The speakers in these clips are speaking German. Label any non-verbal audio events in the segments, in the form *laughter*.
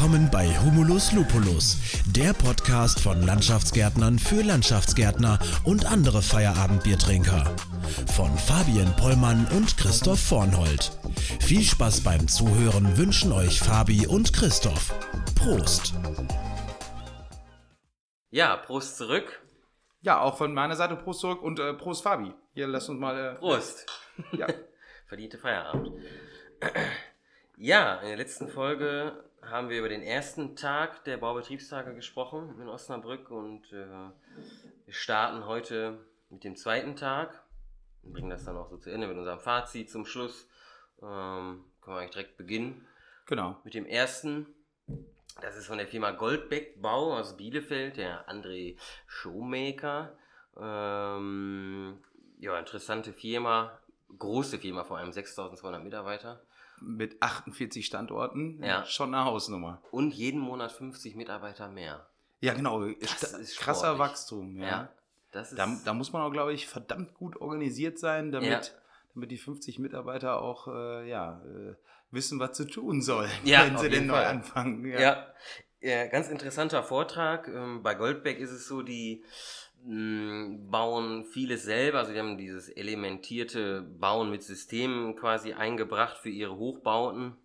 Willkommen bei Humulus Lupulus, der Podcast von Landschaftsgärtnern für Landschaftsgärtner und andere Feierabendbiertrinker. Von Fabian Pollmann und Christoph Vornhold. Viel Spaß beim Zuhören wünschen euch Fabi und Christoph. Prost! Ja, Prost zurück. Ja, auch von meiner Seite Prost zurück und äh, Prost Fabi. Hier, lass uns mal. Äh, Prost. Ja. *laughs* Verdiente Feierabend. *clears throat* Ja, in der letzten Folge haben wir über den ersten Tag der Baubetriebstage gesprochen in Osnabrück und äh, wir starten heute mit dem zweiten Tag und bringen das dann auch so zu Ende mit unserem Fazit zum Schluss. Ähm, können wir eigentlich direkt beginnen Genau. mit dem ersten. Das ist von der Firma Goldbeck Bau aus Bielefeld, der André Showmaker. Ähm, ja, interessante Firma, große Firma, vor allem 6200 Mitarbeiter. Mit 48 Standorten. Ja. Schon eine Hausnummer. Und jeden Monat 50 Mitarbeiter mehr. Ja, genau. Das Sta- ist krasser sportlich. Wachstum. Ja. Ja, das ist. Da, da muss man auch, glaube ich, verdammt gut organisiert sein, damit, Ja. damit die 50 Mitarbeiter auch äh, ja, äh, wissen, was zu tun sollen, Ja, wenn sie denn neu anfangen. ja. ganz interessanter Vortrag. Ähm, Bei Goldbeck ist es so, die bauen vieles selber. Also die haben dieses elementierte Bauen mit Systemen quasi eingebracht für ihre Hochbauten.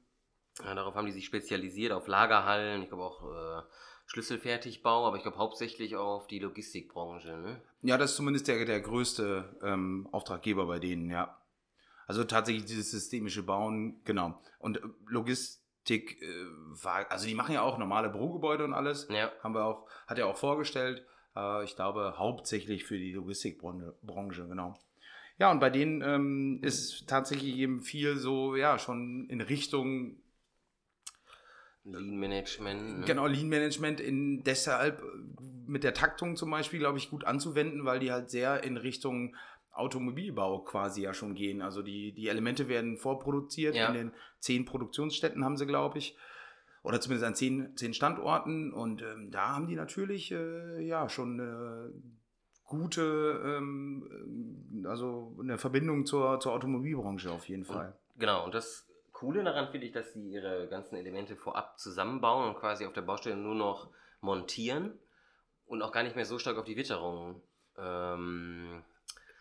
Ja, darauf haben die sich spezialisiert, auf Lagerhallen, ich glaube auch äh, Schlüsselfertigbau, aber ich glaube hauptsächlich auf die Logistikbranche. Ne? Ja, das ist zumindest der, der größte ähm, Auftraggeber bei denen, ja. Also tatsächlich dieses systemische Bauen, genau. Und äh, Logistik äh, war, also die machen ja auch normale Bürogebäude und alles. Ja. Haben wir auch, hat er auch vorgestellt. Äh, ich glaube, hauptsächlich für die Logistikbranche, Branche, genau. Ja, und bei denen ähm, ist tatsächlich eben viel so, ja, schon in Richtung Lean Management. Ne? Genau, Lean Management in deshalb äh, mit der Taktung zum Beispiel, glaube ich, gut anzuwenden, weil die halt sehr in Richtung Automobilbau quasi ja schon gehen. Also die, die Elemente werden vorproduziert. Ja. In den zehn Produktionsstätten haben sie, glaube ich. Oder zumindest an zehn, zehn Standorten. Und ähm, da haben die natürlich äh, ja schon eine gute, ähm, äh, also eine Verbindung zur, zur Automobilbranche auf jeden Fall. Genau, und das Coole daran finde ich, dass sie ihre ganzen Elemente vorab zusammenbauen und quasi auf der Baustelle nur noch montieren und auch gar nicht mehr so stark auf die Witterung. Ähm,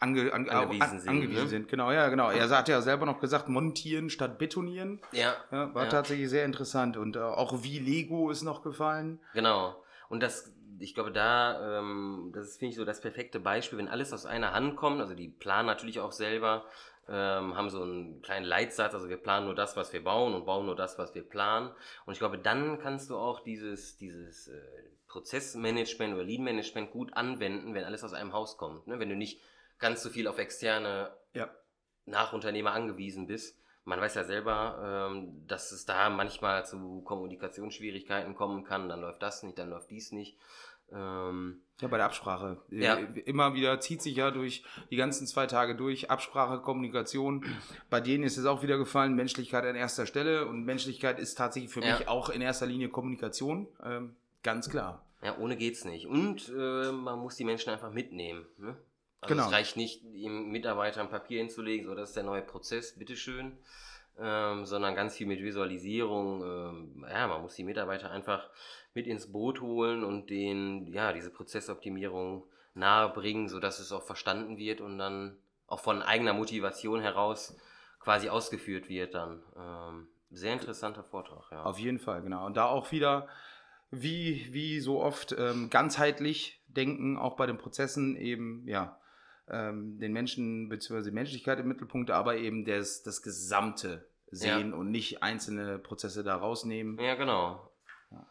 Ange, an, Angewiesen an, sind, angewiesen ne? sind. Genau, ja, genau. Er hat ja selber noch gesagt, montieren statt betonieren. ja, Ja, war Ja. tatsächlich sehr interessant. Und äh, auch wie Lego ist noch gefallen. genau. Und das, ich glaube, da, ähm, das ist, finde ich, so das perfekte Beispiel, wenn alles aus einer Hand kommt, also die planen natürlich auch selber, ähm, haben so einen kleinen Leitsatz, also wir planen nur das, was wir bauen und bauen nur das, was wir planen. Und ich glaube, dann kannst du auch dieses, dieses äh, Prozessmanagement oder Lean-Management gut anwenden, wenn alles aus einem Haus kommt. Ne? Wenn du nicht ganz so viel auf externe Ja. Nachunternehmer angewiesen bist. Man weiß ja selber, ähm, dass es da manchmal zu Kommunikationsschwierigkeiten kommen kann. Dann läuft das nicht, dann läuft dies nicht. Ähm, Ja, bei der Absprache. Ja. Immer wieder zieht sich ja durch die ganzen zwei Tage durch. Absprache, Kommunikation. Bei denen ist es auch wieder gefallen, Menschlichkeit an erster Stelle. Und Menschlichkeit ist tatsächlich für Ja. mich auch in erster Linie Kommunikation. Ähm, ganz klar. ja, ohne geht's nicht. Und äh, man muss die Menschen einfach mitnehmen. Ne? Also Genau. es reicht nicht, ihm Mitarbeiter ein Papier hinzulegen, so das ist der neue Prozess, bitteschön. Ähm, sondern ganz viel mit Visualisierung. Ähm, ja, man muss die Mitarbeiter einfach mit ins Boot holen und denen ja diese Prozessoptimierung nahebringen, sodass es auch verstanden wird und dann auch von eigener Motivation heraus quasi ausgeführt wird dann. Ähm, sehr interessanter Vortrag, ja. Auf jeden Fall, genau. Und da auch wieder, wie, wie so oft, ähm, ganzheitlich denken, auch bei den Prozessen eben, ja, ähm, den Menschen bzw. Menschlichkeit im Mittelpunkt, aber eben das, das Gesamte sehen und nicht einzelne Prozesse da rausnehmen. Ja, genau. Ja.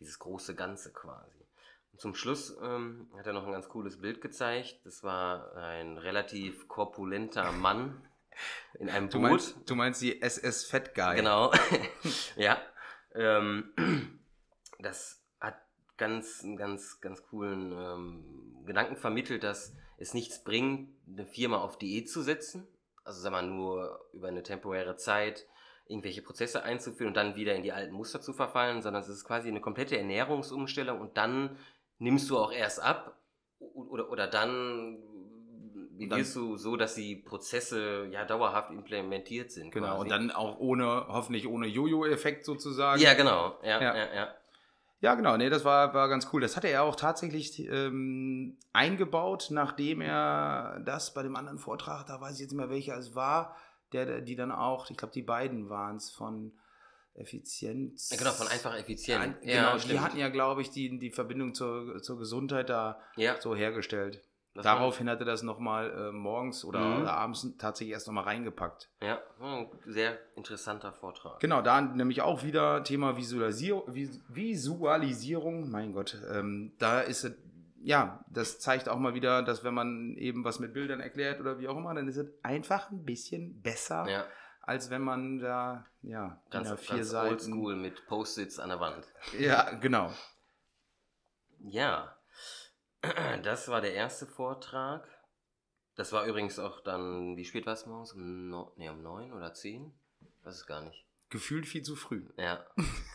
Dieses große Ganze quasi. Und zum Schluss ähm, hat er noch ein ganz cooles Bild gezeigt. Das war ein relativ korpulenter Mann in einem Du Boot. meinst, du meinst die SS Fat Guy. Genau. *laughs* ja. Ähm, das hat ganz, einen ganz, ganz coolen ähm, Gedanken vermittelt, dass es nichts bringt, eine Firma auf Diät zu setzen. Also sagen wir mal, nur über eine temporäre Zeit irgendwelche Prozesse einzuführen und dann wieder in die alten Muster zu verfallen, sondern es ist quasi eine komplette Ernährungsumstellung und dann nimmst du auch erst ab oder, oder dann- wirst du so, dass die Prozesse ja dauerhaft implementiert sind? Genau, quasi? und dann auch ohne, hoffentlich ohne Jojo-Effekt sozusagen. Ja, genau. Ja, Ja. ja, ja. Ja, genau, nee, das war, war ganz cool. Das hatte er auch tatsächlich ähm, eingebaut, nachdem er das bei dem anderen Vortrag, da weiß ich jetzt nicht mehr welcher es war, der, die dann auch, ich glaube, die beiden waren es von Effizienz. Ja, Genau, von einfach effizient. Ein, ja, genau, die stimmt. hatten ja, glaube ich, die, die Verbindung zur, zur Gesundheit da ja, so hergestellt. Das war- Daraufhin hat er das nochmal äh, morgens oder, Mhm. oder abends tatsächlich erst nochmal reingepackt. Ja, ein sehr interessanter Vortrag. Genau, da nämlich auch wieder Thema Visualisierung, Vis Visualisierung. Mein Gott, ähm, da ist es, ja, das zeigt auch mal wieder, dass wenn man eben was mit Bildern erklärt oder wie auch immer, dann ist es einfach ein bisschen besser, Ja, als wenn man da, ja, ganz, vier ganz Seiten. oldschool mit Post-its an der Wand. Ja, genau. Ja, das war der erste Vortrag. Das war übrigens auch dann, wie spät war es morgens? Um, no, nee, um neun oder zehn? Weiß es gar nicht. Gefühlt viel zu früh. Ja,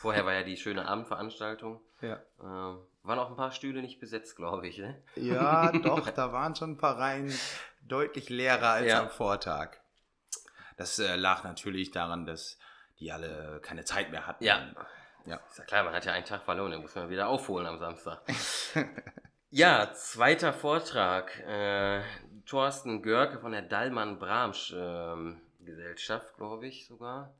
vorher war ja die schöne Abendveranstaltung. Ja. Ähm, waren auch ein paar Stühle nicht besetzt, glaube ich. Ne? Ja, doch, da waren schon ein paar Reihen deutlich leerer als Ja. am Vortag. Das äh, lag natürlich daran, dass die alle keine Zeit mehr hatten. Ja. Ja. Ist ja klar, man hat ja einen Tag verloren, den muss man wieder aufholen am Samstag. *laughs* ja, zweiter Vortrag. Äh, Thorsten Görke von der Dallmann Bramsch ähm, Gesellschaft, glaube ich sogar.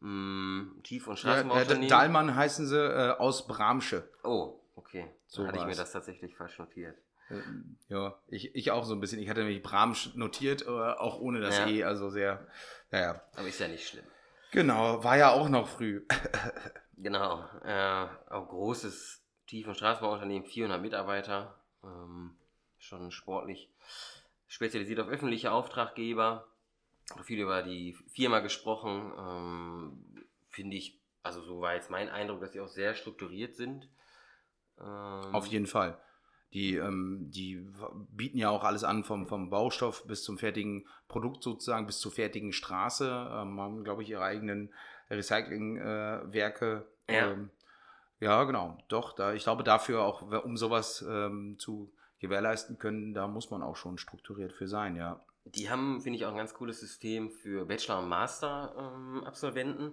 Mm, Tief- und Ja, äh, Straßenbauunternehmen. Dahlmann heißen sie äh, aus Bramsche. oh, okay. So hatte ich mir das tatsächlich falsch notiert. Ähm, Ja, ich, ich auch so ein bisschen. Ich hatte nämlich Bramsch notiert, äh, auch ohne das Ja. E, also sehr, naja. Aber ist ja nicht schlimm. Genau, war ja auch noch früh. *laughs* Genau. Äh, auch großes Tief- und Straßenbauunternehmen, 400 Mitarbeiter. Ähm, schon sportlich spezialisiert auf öffentliche Auftraggeber. Viel über die Firma gesprochen. Ähm, Finde ich, also so war jetzt mein Eindruck, dass sie auch sehr strukturiert sind. Ähm, Auf jeden Fall. Die, ähm, die bieten ja auch alles an, vom, vom Baustoff bis zum fertigen Produkt sozusagen, bis zur fertigen Straße. Ähm, haben, glaube ich, ihre eigenen Recyclingwerke. Äh. Ja. Ähm, ja, genau. Doch, da, ich glaube, dafür auch, um sowas ähm, zu gewährleisten können, da muss man auch schon strukturiert für sein, ja. Die haben, finde ich, auch ein ganz cooles System für Bachelor- und Master-Absolventen.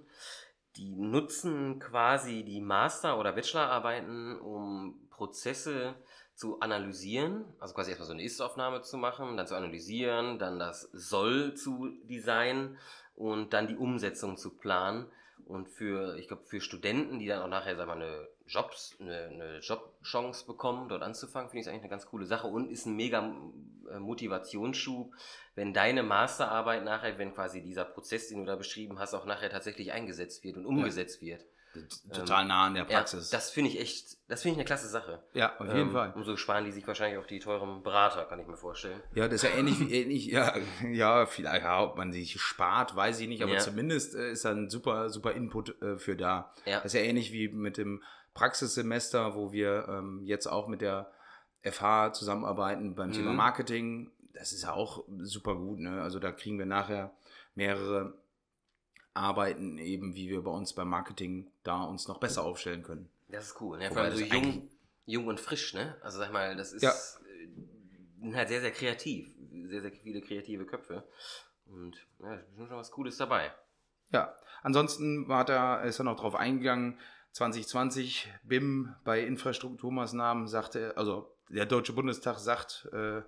die nutzen quasi die Master- oder Bachelorarbeiten, um Prozesse zu analysieren, also quasi erstmal so eine Ist-Aufnahme zu machen, dann zu analysieren, dann das Soll zu designen und dann die Umsetzung zu planen. Und für, ich glaube, für Studenten, die dann auch nachher, sag mal, eine Jobs, eine, eine Jobchance bekommen, dort anzufangen, finde ich es eigentlich eine ganz coole Sache und ist ein mega äh, Motivationsschub, wenn deine Masterarbeit nachher, wenn quasi dieser Prozess, den du da beschrieben hast, auch nachher tatsächlich eingesetzt wird und umgesetzt wird. Total nah an der Ja, Praxis. das finde ich echt, das finde ich eine klasse Sache. Ja, auf jeden Ähm, Fall. Umso sparen die sich wahrscheinlich auch die teuren Berater, kann ich mir vorstellen. Ja, das ist ja ähnlich wie ähnlich, ja, ja, vielleicht, ja, ob man sich spart, weiß ich nicht, aber Ja. zumindest äh, ist da ein super, super Input äh, für da. Ja. Das ist ja ähnlich wie mit dem Praxissemester, wo wir ähm, jetzt auch mit der FH zusammenarbeiten beim Thema Mhm. Marketing. Das ist ja auch super gut, ne? Also da kriegen wir nachher mehrere Arbeiten eben, wie wir bei uns beim Marketing da uns noch besser aufstellen können. Das ist cool. Ne? Vor allem so jung, jung und frisch, ne? Also sag mal, das ist Ja. äh, halt sehr, sehr kreativ. Sehr, sehr viele kreative Köpfe. Und ja, ist schon was Cooles dabei. Ja, ansonsten war da, ist er noch drauf eingegangen, 2020 BIM bei Infrastrukturmaßnahmen sagte, also der Deutsche Bundestag sagt äh,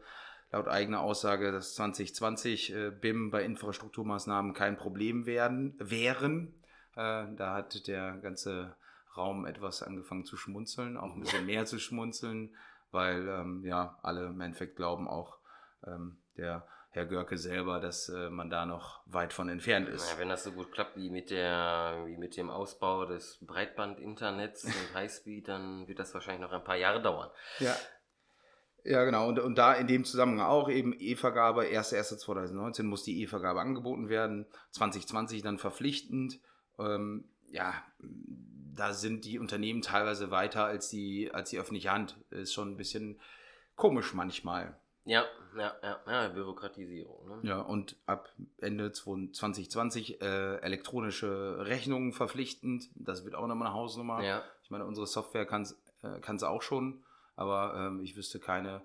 laut eigener Aussage, dass 2020 äh, BIM bei Infrastrukturmaßnahmen kein Problem werden, wären. Äh, da hat der ganze Raum etwas angefangen zu schmunzeln, auch ein bisschen mehr zu schmunzeln, weil ähm, ja alle im Endeffekt glauben auch ähm, der Herr Görke selber, dass äh, man da noch weit von entfernt ist. Naja, wenn das so gut klappt wie mit der, wie mit dem Ausbau des Breitband-Internets und *laughs* Highspeed, dann wird das wahrscheinlich noch ein paar Jahre dauern. Ja. Ja, genau. Und, und da in dem Zusammenhang auch eben E-Vergabe, 1.1.2019 muss die E-Vergabe angeboten werden, 2020 dann verpflichtend. Ähm, ja, da sind die Unternehmen teilweise weiter als die, als die öffentliche Hand. Ist schon ein bisschen komisch manchmal. Ja, ja, ja, ja Bürokratisierung. Ne? Ja, und ab Ende 2020 äh, elektronische Rechnungen verpflichtend. Das wird auch nochmal eine Hausnummer. Ja. Ich meine, unsere Software kann es äh, kann's auch schon, aber ähm, ich wüsste keine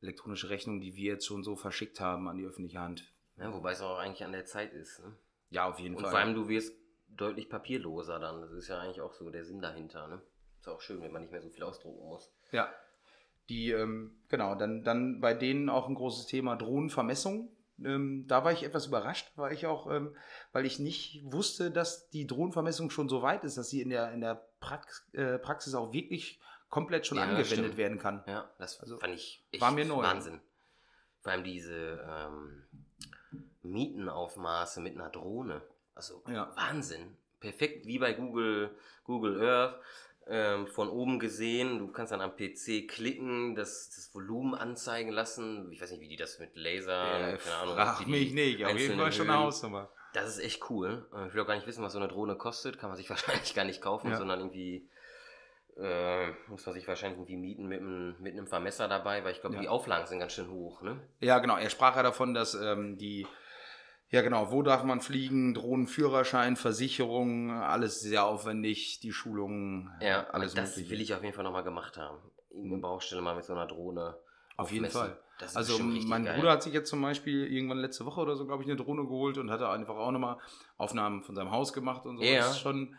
elektronische Rechnung, die wir jetzt schon so verschickt haben an die öffentliche Hand. Ja, wobei es auch eigentlich an der Zeit ist. Ne? Ja, auf jeden Und Fall. vor allem, du wirst deutlich papierloser dann. Das ist ja eigentlich auch so der Sinn dahinter. Ne? Ist auch schön, wenn man nicht mehr so viel ausdrucken muss. Ja. Die, ähm, genau, dann, dann bei denen auch ein großes Thema Drohnenvermessung. Ähm, da war ich etwas überrascht, weil ich auch, ähm, weil ich nicht wusste, dass die Drohnenvermessung schon so weit ist, dass sie in der, in der Prax äh, Praxis auch wirklich komplett schon Ja, angewendet werden kann. Ja, das Also, fand ich echt war mir neu. Wahnsinn. Vor allem diese ähm, Mietenaufmaße mit einer Drohne. Also Ja. Wahnsinn. Perfekt wie bei Google, Google Earth. Ähm, von oben gesehen, du kannst dann am PC klicken, das, das Volumen anzeigen lassen. Ich weiß nicht, wie die das mit Laser, Äh, keine Ahnung. frag mich nicht, auf jeden Fall schon eine Hausnummer. Das ist echt cool. Äh, Ich will auch gar nicht wissen, was so eine Drohne kostet. Kann man sich *laughs* wahrscheinlich gar nicht kaufen, Ja. sondern irgendwie äh, muss man sich wahrscheinlich irgendwie mieten mit einem, mit einem Vermesser dabei, weil ich glaube, Ja. die Auflagen sind ganz schön hoch. Ne? Ja, genau. Er sprach ja davon, dass ähm, die, ja genau, wo darf man fliegen, Drohnenführerschein, Versicherung, alles sehr aufwendig, die Schulungen, Ja, alles das Mögliche. will ich auf jeden Fall nochmal gemacht haben. Irgendeine Baustelle mal mit so einer Drohne. Auf jeden aufmessen. Fall. Also mein geil. Bruder hat sich jetzt zum Beispiel irgendwann letzte Woche oder so, glaube ich, eine Drohne geholt und hatte einfach auch nochmal Aufnahmen von seinem Haus gemacht und so. Ja. Das ist schon,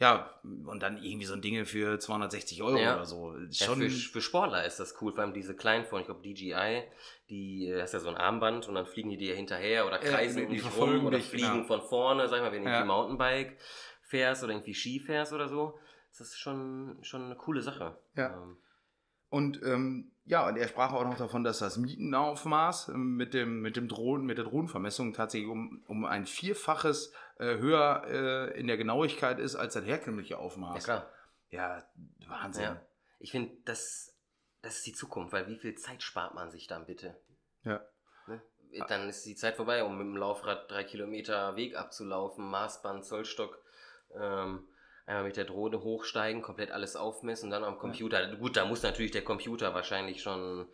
ja, und dann irgendwie so ein Dinge für 260 Euro Ja. oder so. Ist Ja, Schon, für, für Sportler ist das cool, vor allem diese kleinen von, ich glaube DJI, die äh, hast ja so ein Armband und dann fliegen die dir hinterher oder Ja, kreisen die um dich rum oder dich, fliegen genau. von vorne, sag ich mal, wenn du Ja. irgendwie Mountainbike fährst oder irgendwie Ski fährst oder so. Das ist schon, schon eine coole Sache. Ja. Ähm, Und ähm, ja, und er sprach auch noch davon, dass das Mietenaufmaß ähm, mit dem, mit dem Drohnen, mit der Drohnenvermessung tatsächlich um, um ein Vierfaches äh, höher äh, in der Genauigkeit ist als das herkömmliche ja, Aufmaß. klar. Ja, Wahnsinn. Ja. Ich finde, das, das ist die Zukunft, weil wie viel Zeit spart man sich dann bitte? Ja. Ne? Dann ist die Zeit vorbei, um mit dem Laufrad drei Kilometer Weg abzulaufen, Maßband, Zollstock, ähm, einmal mit der Drohne hochsteigen, komplett alles aufmessen und dann am Computer. Gut, da muss natürlich der Computer wahrscheinlich schon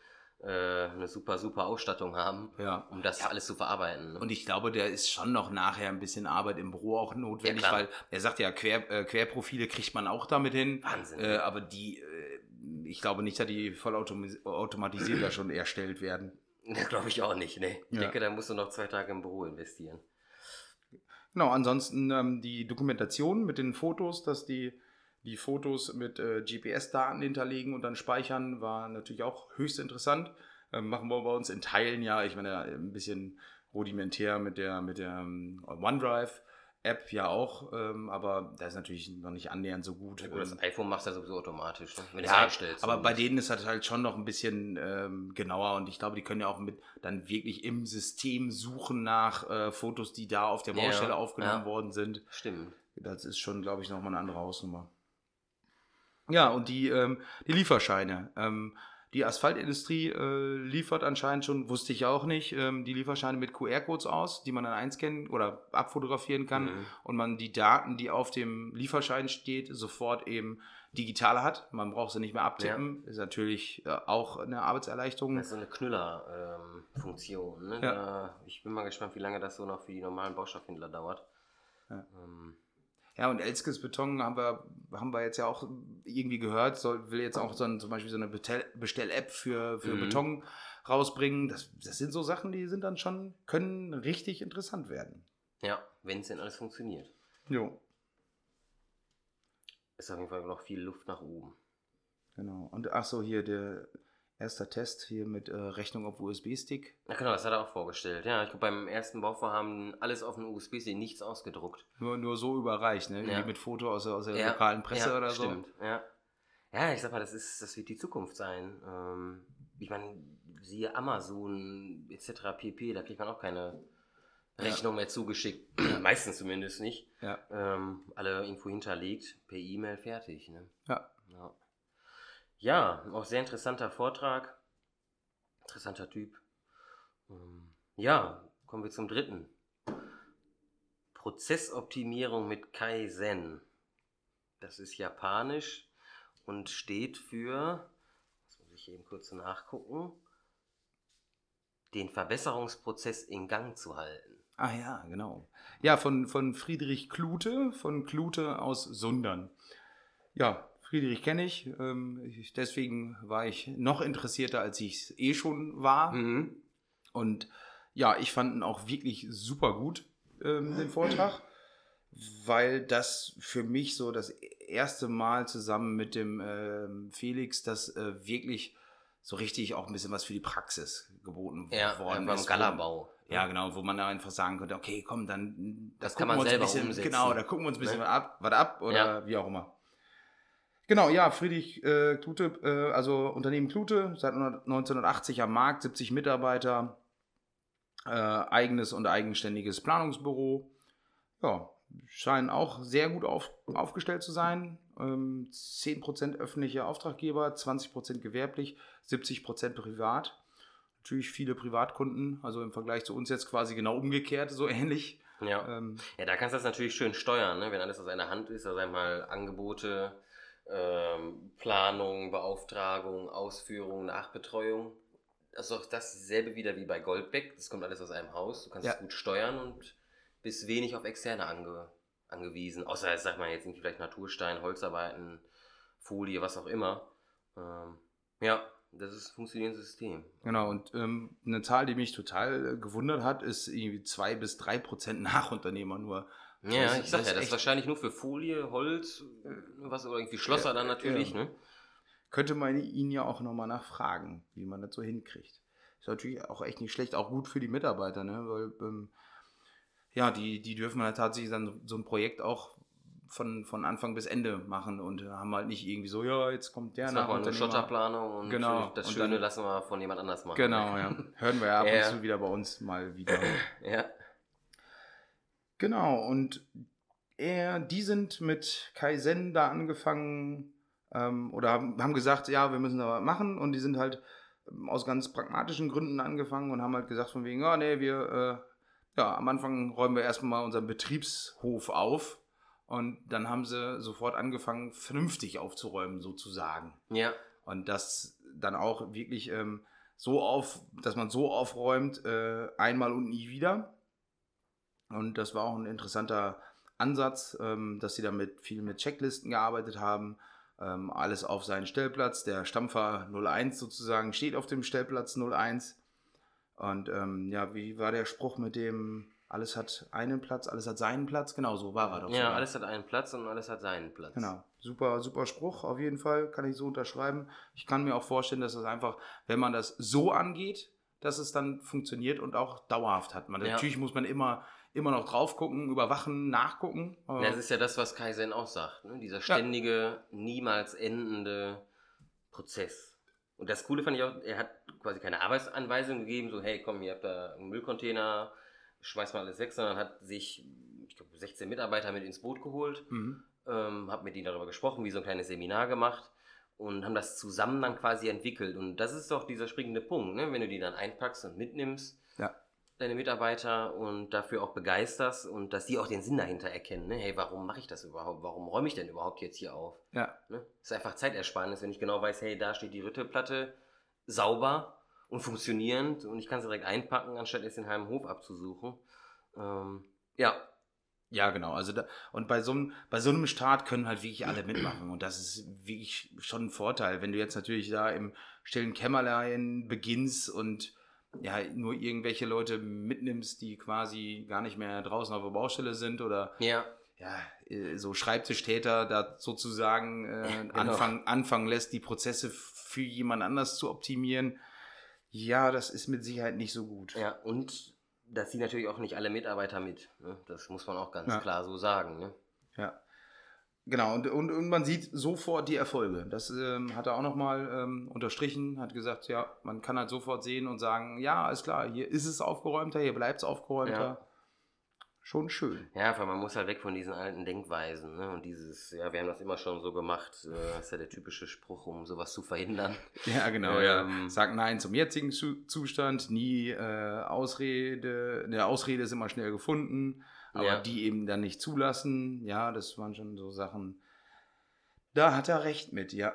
eine super, super Ausstattung haben, Ja. um das alles zu verarbeiten. Ne? Und ich glaube, der ist schon noch nachher ein bisschen Arbeit im Büro auch notwendig, Ja, weil er sagt ja, Quer, äh, Querprofile kriegt man auch damit hin. Wahnsinn. Äh, aber die, äh, ich glaube nicht, dass die vollautomatisiert da *clears throat* schon erstellt werden. Das glaube ich auch nicht, ne. Ich Ja. denke, da musst du noch zwei Tage im Büro investieren. Genau, ansonsten ähm, die Dokumentation mit den Fotos, dass die die Fotos mit äh, GPS-Daten hinterlegen und dann speichern, war natürlich auch höchst interessant. Ähm, machen wir bei uns in Teilen ja, ich meine, ein bisschen rudimentär mit der, mit der ähm, OneDrive-App ja auch, ähm, aber da ist natürlich noch nicht annähernd so gut. Ja, gut, das Ähm, iPhone machst du ja sowieso automatisch, ne? wenn du es ja, einstellst. aber bei denen ist das halt schon noch ein bisschen ähm, genauer und ich glaube, die können ja auch mit dann wirklich im System suchen nach äh, Fotos, die da auf der Ja, Baustelle aufgenommen ja. worden sind. Stimmt. Das ist schon, glaube ich, nochmal eine andere Hausnummer. Ja, und die, ähm, die Lieferscheine. Ähm, die Asphaltindustrie äh, liefert anscheinend schon, wusste ich auch nicht, ähm, die Lieferscheine mit QR-Codes aus, die man dann einscannen oder abfotografieren kann Mhm. und man die Daten, die auf dem Lieferschein steht, sofort eben digital hat. Man braucht sie nicht mehr abtippen. Ist natürlich äh, auch eine Arbeitserleichterung. Das ist so eine Knüller-Funktion. ne? Ja. Ich bin mal gespannt, wie lange das so noch für die normalen Baustoffhändler dauert. Ja. Ähm, Ja, und Elskes Beton haben wir, haben wir jetzt ja auch irgendwie gehört, soll, will jetzt auch so ein, zum Beispiel so eine Bestell-App für, für Mhm. Beton rausbringen. Das, das sind so Sachen, die sind dann schon, können richtig interessant werden. ja, wenn es denn alles funktioniert. Jo. Ist auf jeden Fall noch viel Luft nach oben. Genau. Und ach so, hier der erste Test hier mit äh, Rechnung auf USB-Stick. Na genau, das hat er auch vorgestellt. Ja, ich glaube, beim ersten Bauvorhaben alles auf dem USB-C, nichts ausgedruckt. Nur, nur so überreicht, ne? Ja. Wie mit Foto aus der, aus der Ja, lokalen Presse ja, oder so. stimmt, Ja. ja, ich sag mal, das, ist, das wird die Zukunft sein. Ähm, ich meine, siehe Amazon etc. pp, da kriegt man auch keine. Rechnung mehr zugeschickt. *clears throat* Meistens zumindest nicht. Ja. Ähm, alle Info hinterlegt, per E-Mail fertig. Ne? Ja. Ja. Auch sehr interessanter Vortrag. Interessanter Typ. Ähm, ja, kommen wir zum dritten. Prozessoptimierung mit Kaizen. Das ist japanisch und steht für, das muss ich eben kurz nachgucken, den Verbesserungsprozess in Gang zu halten. Ah ja, genau. Ja, von, von Friedrich Klute, von Klute aus Sundern. Ja, Friedrich kenne ich, ähm, ich, deswegen war ich noch interessierter, als ich es eh schon war. Mhm. Und ja, ich fand ihn auch wirklich super gut, ähm, den Vortrag, weil das für mich so das erste Mal zusammen mit dem ähm, Felix, das äh, wirklich so richtig auch ein bisschen was für die Praxis geboten Ja, worden beim ist. Galabau. Ja, genau, wo man da einfach sagen könnte, okay, komm, dann Das kann man selber ein bisschen, umsetzen. Genau, da gucken wir uns ein bisschen Ne? was ab, was ab oder Ja. wie auch immer. Genau, ja, Friedrich äh, Klute, äh, also Unternehmen Klute, seit 1980 am Markt, 70 Mitarbeiter, äh, eigenes und eigenständiges Planungsbüro. Ja, scheinen auch sehr gut auf, aufgestellt zu sein. Ähm, 10% öffentliche Auftraggeber, 20% gewerblich, 70% privat. Natürlich viele Privatkunden, also im Vergleich zu uns jetzt quasi genau umgekehrt, so ähnlich. Ja. Ähm, Ja, da kannst du das natürlich schön steuern, ne? wenn alles aus einer Hand ist, also einmal Angebote, ähm, Planung, Beauftragung, Ausführung, Nachbetreuung. Das ist auch dasselbe wieder wie bei Goldbeck. Das kommt alles aus einem Haus. Du kannst Ja. es gut steuern und bist wenig auf Externe ange, angewiesen. Außer, jetzt sag mal, jetzt nicht vielleicht Naturstein, Holzarbeiten, Folie, was auch immer. Ähm, ja, das ist ein funktionierendes System. Genau, und ähm, eine Zahl, die mich total äh, gewundert hat, ist irgendwie 2 bis 3 Prozent Nachunternehmer nur. Ja, Das- ich sag das ja, das ist wahrscheinlich nur für Folie, Holz, was oder irgendwie Schlosser Ja, dann natürlich, ja. ne? Könnte man ihn ja auch nochmal nachfragen, wie man das so hinkriegt. Ist natürlich auch echt nicht schlecht, auch gut für die Mitarbeiter, ne? Weil, ähm, ja, die, die dürfen halt tatsächlich dann so ein Projekt auch von, von Anfang bis Ende machen und haben halt nicht irgendwie so, ja, jetzt kommt der Jetzt machen wir eine. Schotterplanung und Genau, das und Schöne dann- lassen wir von jemand anders machen. Genau, ja. *laughs* Hören wir ja ab Ja. und zu wieder bei uns mal wieder. Ja, Genau, und er, die sind mit Kaizen da angefangen ähm, oder haben, haben gesagt, ja, wir müssen da was machen und die sind halt ähm, aus ganz pragmatischen Gründen angefangen und haben halt gesagt von wegen, ja, nee, wir, äh, ja, am Anfang räumen wir erstmal unseren Betriebshof auf und dann haben sie sofort angefangen, vernünftig aufzuräumen sozusagen. ja, Und das dann auch wirklich ähm, so auf, dass man so aufräumt, äh, einmal und nie wieder. Und das war auch ein interessanter Ansatz, ähm, dass sie damit viel mit Checklisten gearbeitet haben. Ähm, alles auf seinen Stellplatz. Der Stampfer 01 sozusagen steht auf dem Stellplatz 01. Und ähm, ja, wie war der Spruch mit dem, alles hat einen Platz, alles hat seinen Platz? Genau, so war er doch. ja, sogar. alles hat einen Platz und alles hat seinen Platz. Genau. Super, super Spruch, auf jeden Fall. Kann ich so unterschreiben. Ich kann mir auch vorstellen, dass es einfach, wenn man das so angeht, dass es dann funktioniert und auch dauerhaft hat. Man, Ja. Natürlich muss man immer, immer noch drauf gucken, überwachen, nachgucken. Ja, das ist ja das, was Kaizen auch sagt. Ne? Dieser ständige, niemals endende Prozess. Und das Coole fand ich auch, er hat quasi keine Arbeitsanweisung gegeben, so hey, komm, ihr habt da einen Müllcontainer, schmeiß mal alles weg, sondern hat sich, ich glaube, 16 Mitarbeiter mit ins Boot geholt, Mhm. ähm, hab mit ihnen darüber gesprochen, wie so ein kleines Seminar gemacht und haben das zusammen dann quasi entwickelt. Und das ist doch dieser springende Punkt, ne? wenn du die dann einpackst und mitnimmst, Ja. Deine Mitarbeiter und dafür auch begeisterst und dass die auch den Sinn dahinter erkennen. Ne? Hey, warum mache ich das überhaupt? Warum räume ich denn überhaupt jetzt hier auf? Ja, Ne? ist einfach Zeitersparnis, wenn ich genau weiß, hey, da steht die Rüttelplatte sauber und funktionierend und ich kann sie direkt einpacken, anstatt jetzt den halben Hof abzusuchen. Ähm, ja, ja, genau. Also da, und bei so, einem, bei so einem Start können halt wirklich alle mitmachen. Und das ist wirklich schon ein Vorteil. Wenn du jetzt natürlich da im stillen Kämmerlein beginnst und ja, nur irgendwelche Leute mitnimmst, die quasi gar nicht mehr draußen auf der Baustelle sind oder ja, ja, äh, so Schreibtischtäter da sozusagen äh, Genau. anfangen, anfangen lässt, die Prozesse für jemand anders zu optimieren. Ja, das ist mit Sicherheit nicht so gut. ja, und das ziehen natürlich auch nicht alle Mitarbeiter mit. Ne? Das muss man auch ganz Ja. klar so sagen. Ne? Ja. Genau, und, und, und man sieht sofort die Erfolge. Das ähm, hat er auch nochmal ähm, unterstrichen, hat gesagt, ja, man kann halt sofort sehen und sagen, ja, ist klar, hier ist es aufgeräumter, hier bleibt es aufgeräumter. Ja. Schon schön. Ja, weil man muss halt weg von diesen alten Denkweisen. Ne? Und dieses, ja, wir haben das immer schon so gemacht. Äh, das ist ja der typische Spruch, um sowas zu verhindern. *laughs* Ja, genau, Ähm, ja. Sag Nein zum jetzigen Zu Zustand, nie äh, Ausrede. Eine Ausrede ist immer schnell gefunden, aber Ja. die eben dann nicht zulassen. Ja, das waren schon so Sachen. Da hat er recht mit, ja.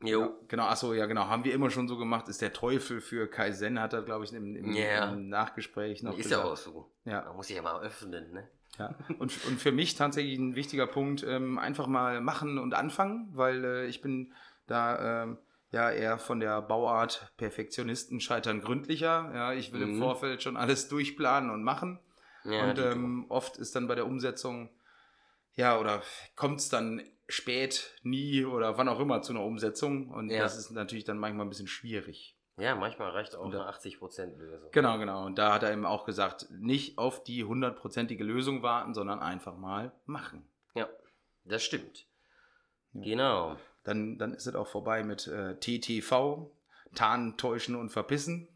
Jo. Ja, genau, achso, ja, genau. Haben wir immer schon so gemacht. Ist der Teufel für Kaizen, hat er, glaube ich, im, im, Ja. im Nachgespräch noch Ist ja auch so. Ja. Man muss sich ja mal öffnen, ne? Ja. Und, und für mich tatsächlich ein wichtiger Punkt, ähm, einfach mal machen und anfangen, weil äh, ich bin da ähm, ja eher von der Bauart Perfektionisten scheitern gründlicher. Ja, ich will im Mhm. Vorfeld schon alles durchplanen und machen. Ja, und ähm, oft ist dann bei der Umsetzung, ja, oder kommt es dann spät, nie oder wann auch immer zu einer Umsetzung. Und Ja. das ist natürlich dann manchmal ein bisschen schwierig. ja, manchmal reicht auch da- eine 80%-Lösung. Genau, genau. Und da hat er eben auch gesagt, nicht auf die hundertprozentige Lösung warten, sondern einfach mal machen. Ja, das stimmt. Ja. Genau. Dann, dann ist es auch vorbei mit äh, TTV, Tarnen, Täuschen und Verpissen.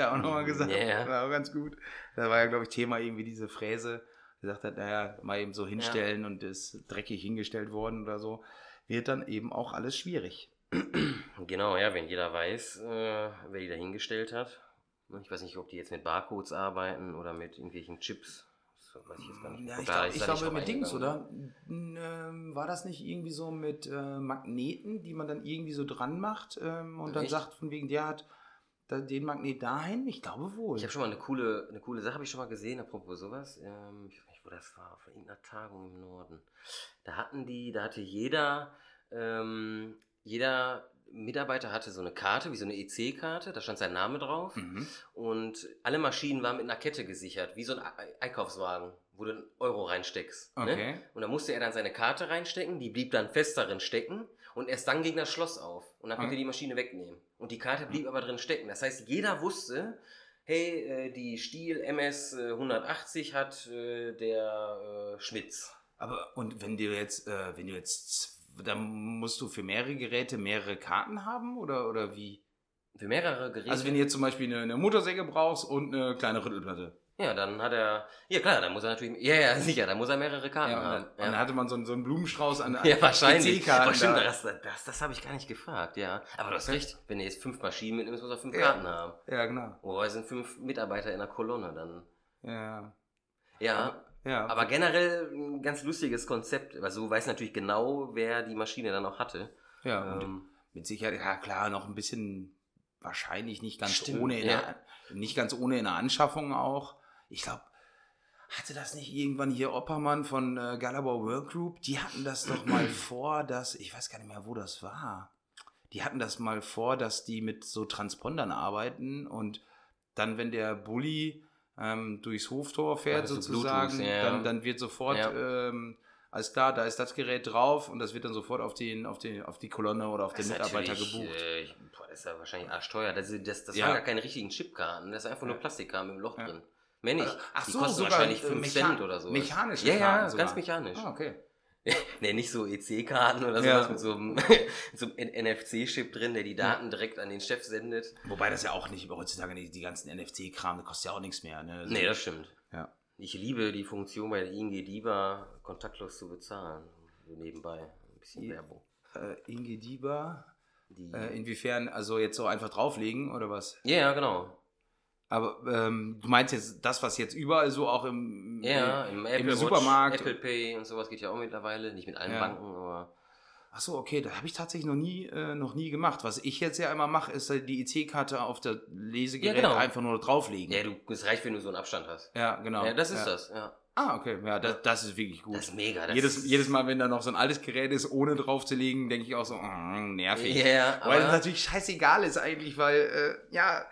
Er auch nochmal gesagt. Ja. War auch ganz gut. Da war ja, glaube ich, Thema irgendwie diese Fräse. Gesagt hat, naja, mal eben so hinstellen und ist dreckig hingestellt worden oder so. Wird dann eben auch alles schwierig. Genau, ja, wenn jeder weiß, äh, wer die da hingestellt hat. Ich weiß nicht, ob die jetzt mit Barcodes arbeiten oder mit irgendwelchen Chips. Das weiß ich jetzt gar nicht. Ja, ich, glaub, ich glaube mit Dings, oder? Ähm, war das nicht irgendwie so mit äh, Magneten, die man dann irgendwie so dran macht ähm, und dann Echt? sagt, von wegen, der hat den Magnet dahin? Ich glaube wohl. Ich habe schon mal eine coole, eine coole Sache habe ich schon mal gesehen, apropos sowas. Ähm, ich weiß nicht, wo das war, von irgendeiner Tagung im Norden. Da hatten die, da hatte jeder, ähm, jeder Mitarbeiter hatte so eine Karte, wie so eine EC-Karte, da stand sein Name drauf. Mhm. Und alle Maschinen waren mit einer Kette gesichert, wie so ein Ei- Einkaufswagen, wo du einen Euro reinsteckst. Ne? Okay. Und dann musste er dann seine Karte reinstecken, die blieb dann fest darin stecken und erst dann ging das Schloss auf. Und dann konnte Okay. die Maschine wegnehmen. Und die Karte blieb aber drin stecken. Das heißt, jeder wusste, hey, äh, die Stiel MS äh, 180 hat äh, der äh, Schmitz. Aber und wenn du jetzt, äh, wenn du jetzt, dann musst du für mehrere Geräte mehrere Karten haben oder, oder wie? Für mehrere Geräte. Also wenn du jetzt zum Beispiel eine, eine Motorsäge brauchst und eine kleine Rüttelplatte. Ja, dann hat er. Ja klar, dann muss er natürlich. Ja, ja, sicher, dann muss er mehrere Karten Ja, und, haben. dann, und dann hatte man so, einen- so einen Blumenstrauß an Ja, wahrscheinlich. Aber stimmt, da. das, das, das habe ich gar nicht gefragt, ja. Aber du hast recht, wenn du jetzt fünf Maschinen mitnimmst, muss er fünf Ja. Karten haben. Ja, genau. Wobei es sind fünf Mitarbeiter in der Kolonne dann. Ja. Ja, Aber, ja. aber generell ein ganz lustiges Konzept. Also du weißt natürlich genau, wer die Maschine dann auch hatte. ja. Ähm, mit Sicherheit, ja klar, noch ein bisschen wahrscheinlich nicht ganz Stimmt, ohne in ja. der, nicht ganz ohne in der Anschaffung auch. Ich glaube, hatte das nicht irgendwann hier Oppermann von äh, Gallabor Work Group? Die hatten das doch mal *clears throat* vor, dass, ich weiß gar nicht mehr, wo das war. Die hatten das mal vor, dass die mit so Transpondern arbeiten und dann, wenn der Bulli ähm, durchs Hoftor fährt, das so sozusagen, Bluetooth, ja. dann, dann wird sofort, Ja. ähm, alles klar, da ist das Gerät drauf und das wird dann sofort auf, den, auf, den, auf die Kolonne oder auf den das ist Mitarbeiter gebucht. Äh, boah, das ist ja wahrscheinlich arschteuer. Das, das, das Ja. waren gar keine richtigen Chipkarten. Das ist einfach nur. Plastikkarten mit dem Loch drin. Mehr nicht. Ach die so, kosten wahrscheinlich äh, 5 mecha- Cent oder so. mechanische Ja, ja, sogar. ganz mechanisch. Ah, okay. *laughs* Nee, nicht so EC-Karten oder Ja. sowas mit so einem, mit *laughs* so einem NFC-Chip drin, der die Daten direkt an den Chef sendet. Wobei das ja auch nicht, heutzutage die, die ganzen NFC-Kram, das kostet ja auch nichts mehr. Ne? Also- Nee, das stimmt. Ja. Ich liebe die Funktion bei der ING Diva, kontaktlos zu bezahlen. So nebenbei. Ein bisschen Ja. Werbung. Äh, Inge Dieber, Die, äh, inwiefern, also jetzt so einfach drauflegen oder was? ja, ja, genau. Aber ähm, du meinst jetzt das, was jetzt überall so auch im, Ja, im, Apple Watch, Supermarkt. Apple Pay und sowas geht ja auch mittlerweile. Nicht mit allen Ja. Banken, aber. Ach so, okay, das habe ich tatsächlich noch nie, äh, noch nie gemacht. Was ich jetzt ja immer mache, ist äh, die IC-Karte auf der Lesegerät Ja, genau. einfach nur drauflegen. Ja, du, es reicht, wenn du so einen Abstand hast. Ja, genau. Ja, das ist ja. das, ja. Ah, okay, ja, das, das ist wirklich gut. Das ist mega. Das jedes, ist, jedes Mal, wenn da noch so ein altes Gerät ist, ohne draufzulegen, denke ich auch so, mm, nervig. Ja, ja, Weil es natürlich scheißegal ist eigentlich, weil, äh, ja,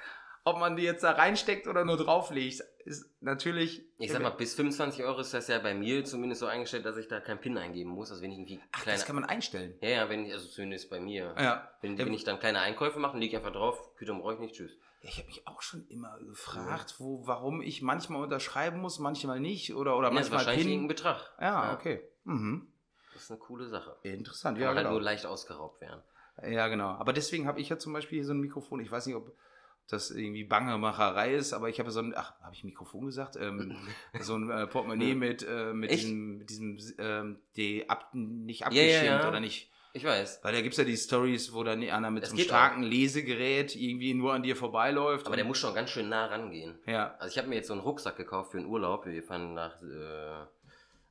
ob man die jetzt da reinsteckt oder nur drauflegt, ist natürlich. ich sag mal, bis 25 Euro ist das ja bei mir zumindest so eingestellt, dass ich da keinen PIN eingeben muss. Also wenn ich irgendwie Ach, kleine. das kann man einstellen. ja, ja, wenn ich, also zumindest bei mir. Ja. Wenn, wenn ich dann kleine Einkäufe mache, lege ich einfach drauf, Kühlung brauche ich nicht, tschüss. Ja, ich habe mich auch schon immer gefragt, wo, warum ich manchmal unterschreiben muss, manchmal nicht oder, oder Ja, das ist manchmal wahrscheinlich PIN. irgendein Betrag. Ja, okay. Mhm. Das ist eine coole Sache. Interessant, Kann ja, man halt genau. nur leicht ausgeraubt werden. Ja, genau. Aber deswegen habe ich ja zum Beispiel hier so ein Mikrofon. Ich weiß nicht, ob das irgendwie Bangemacherei ist, aber ich habe so ein, ach, habe ich Mikrofon gesagt? Ähm, *laughs* so ein äh, Portemonnaie mit, äh, mit Echt? diesem, mit diesem ähm, die ab, nicht Ja, abgeschirmt ja, ja. oder nicht. Ich weiß. Weil da gibt es ja die Stories, wo dann einer mit so einem starken Lesegerät irgendwie nur an dir vorbeiläuft. Aber der muss schon ganz schön nah rangehen. Ja, Also ich habe mir jetzt so einen Rucksack gekauft für einen Urlaub. Wir fahren nach äh,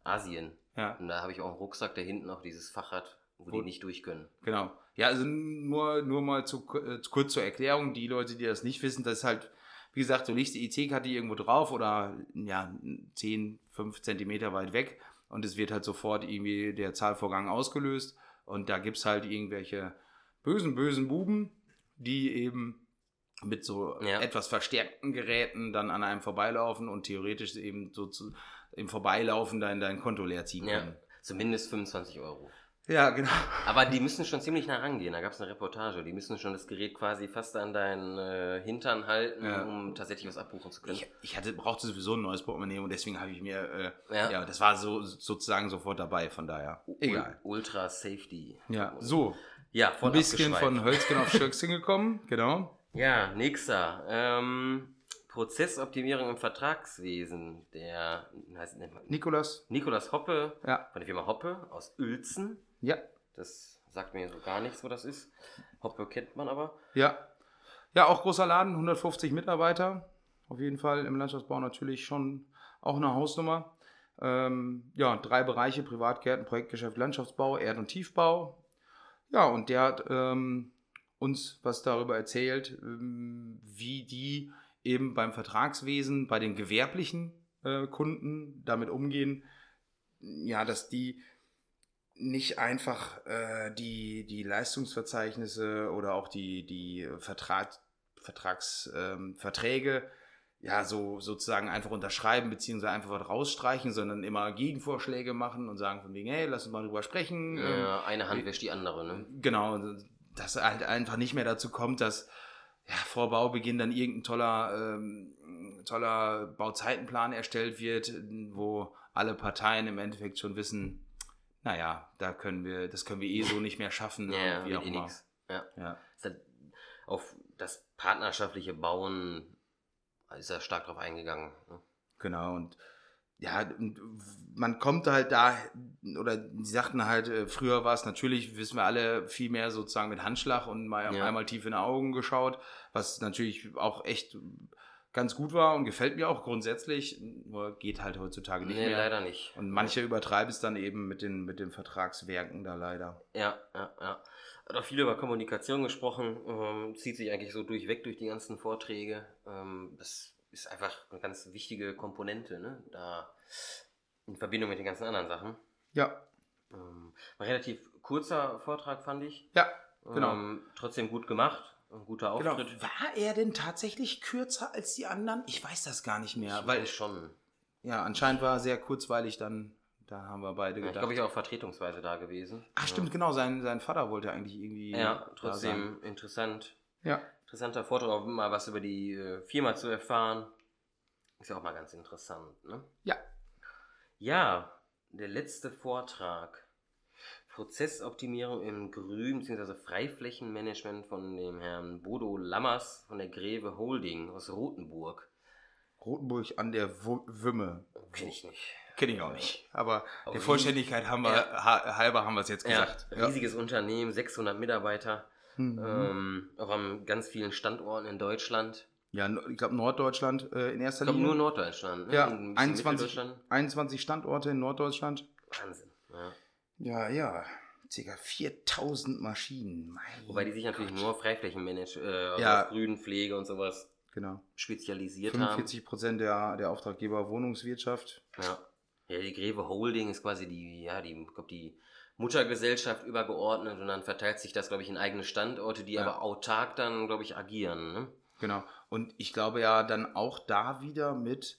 Asien. ja. Und da habe ich auch einen Rucksack, der hinten auch dieses Fach hat, wo die nicht durch können. Genau. Ja, also nur, nur mal zu, äh, kurz zur Erklärung, die Leute, die das nicht wissen, das ist halt, wie gesagt, du legst die EC-Karte irgendwo drauf oder ja, 10, 5 Zentimeter weit weg und es wird halt sofort irgendwie der Zahlvorgang ausgelöst und da gibt es halt irgendwelche bösen, bösen Buben, die eben mit so Ja. etwas verstärkten Geräten dann an einem vorbeilaufen und theoretisch eben so zu, im Vorbeilaufen dann dein Konto leer ziehen Ja. können. Zumindest 25 Euro. Ja, genau. Aber die müssen schon ziemlich nah rangehen. Da gab es eine Reportage. Die müssen schon das Gerät quasi fast an deinen äh, Hintern halten, Ja. um tatsächlich was abbuchen zu können. Ich, ich hatte, brauchte sowieso ein neues Portemonnaie und deswegen habe ich mir, äh, Ja. ja. das war so sozusagen sofort dabei, von daher. Egal. Ul- Ultra Safety. Ja, so, Ja, ein voll bisschen von Hölzchen auf Schöckchen gekommen, *laughs* genau. Ja, nächster. Ähm, Prozessoptimierung im Vertragswesen. Der heißt nennt man Nikolas, Nikolas Hoppe ja, von der Firma Hoppe aus Uelzen. Ja, Das sagt mir so gar nichts, wo das ist. Hoppe kennt man aber. ja. Ja, auch großer Laden, 150 Mitarbeiter. Auf jeden Fall im Landschaftsbau natürlich schon auch eine Hausnummer. Ähm, ja, drei Bereiche, Privatgärten, Projektgeschäft, Landschaftsbau, Erd- und Tiefbau. Ja, und der hat ähm, uns was darüber erzählt, ähm, wie die eben beim Vertragswesen, bei den gewerblichen äh, Kunden damit umgehen, ja, dass die nicht einfach äh, die, die Leistungsverzeichnisse oder auch die, die Vertrag, Vertrags, ähm, Verträge ja so sozusagen einfach unterschreiben beziehungsweise einfach was rausstreichen, sondern immer Gegenvorschläge machen und sagen von wegen, hey, lass uns mal drüber sprechen. Ähm, Ja, eine Hand wäscht die andere, ne? Genau, dass halt einfach nicht mehr dazu kommt, dass ja, vor Baubeginn dann irgendein toller, ähm, toller Bauzeitenplan erstellt wird, wo alle Parteien im Endeffekt schon wissen, naja, da können wir, das können wir eh so nicht mehr schaffen. Ja, wie auch eh immer. Ja. Ja. Halt auf das partnerschaftliche Bauen ist er stark drauf eingegangen. Ne? Genau, und ja, man kommt halt da, oder die sagten halt, äh, früher war es natürlich, wissen wir alle, viel mehr sozusagen mit Handschlag und mal Ja. einmal tief in die Augen geschaut, was natürlich auch echt ganz gut war und gefällt mir auch grundsätzlich, nur geht halt heutzutage nicht Nee, mehr. leider nicht. Und manche übertreiben es dann eben mit den, mit den Vertragswerken da leider. Ja, ja, ja. Hat auch viel über Kommunikation gesprochen, ähm, zieht sich eigentlich so durchweg durch die ganzen Vorträge. Ähm, das ist einfach eine ganz wichtige Komponente, ne? Da in Verbindung mit den ganzen anderen Sachen. Ja, Ähm, ein relativ kurzer Vortrag fand ich. ja, genau. Ähm, trotzdem gut gemacht, ein guter genau. Auftritt. War er denn tatsächlich kürzer als die anderen? Ich weiß das gar nicht mehr, Ich weil schon. ja, anscheinend war er sehr kurzweilig dann, da haben wir beide Ja, ich gedacht. glaube, ich auch vertretungsweise da gewesen. Ach stimmt, genau, sein, sein Vater wollte eigentlich irgendwie. Ja, trotzdem interessant. Ja, Interessanter Vortrag, auch mal was über die äh, Firma zu erfahren. Ist ja auch mal ganz interessant, ne? ja. Ja, der letzte Vortrag. Prozessoptimierung im Grün- bzw. Freiflächenmanagement von dem Herrn Bodo Lammers von der Greve Holding aus Rothenburg. Rotenburg an der Wu- Wümme. Kenn ich nicht. Kenne ich auch nicht. Aber Aber der Vollständigkeit haben wir, Ja. ha, halber haben wir es jetzt Ja, gesagt. riesiges Unternehmen, 600 Mitarbeiter, Mhm. ähm, auch an ganz vielen Standorten in Deutschland. ja, ich glaube Norddeutschland äh, in erster Ich glaube Linie. nur Norddeutschland. Ne? ja, Und ein bisschen 21, Mitteldeutschland. 21 Standorte in Norddeutschland. Wahnsinn. Ja. Ja, ja. Circa 4000 Maschinen. Mein Wobei die sich natürlich Gott. nur auf Freiflächenmanage, äh, also Ja. auf Grünpflege und sowas Genau. spezialisiert 45 Prozent der, der Auftraggeber Wohnungswirtschaft. haben. Ja. ja, die Greve Holding ist quasi die, ja, die, ich die Muttergesellschaft übergeordnet und dann verteilt sich das, glaube ich, in eigene Standorte, die Ja. aber autark dann, glaube ich, agieren. Ne? Genau. Und ich glaube ja dann auch da wieder mit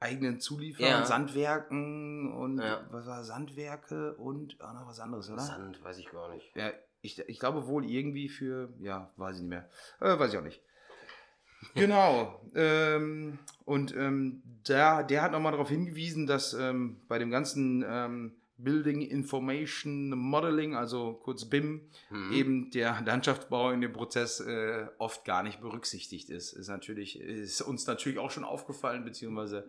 eigenen Zulieferern, Ja. Sandwerken und Ja. was war Sandwerke und auch noch was anderes, oder? Sand, weiß ich gar nicht. Ja, ich, ich glaube wohl irgendwie für, ja, weiß ich nicht mehr. Äh, weiß ich auch nicht. Genau. *laughs* ähm, und ähm, der, der hat nochmal darauf hingewiesen, dass ähm, bei dem ganzen ähm, Building Information Modeling, also kurz BIM, Mhm. eben der Landschaftsbau in dem Prozess äh, oft gar nicht berücksichtigt ist. Ist natürlich, ist uns natürlich auch schon aufgefallen, beziehungsweise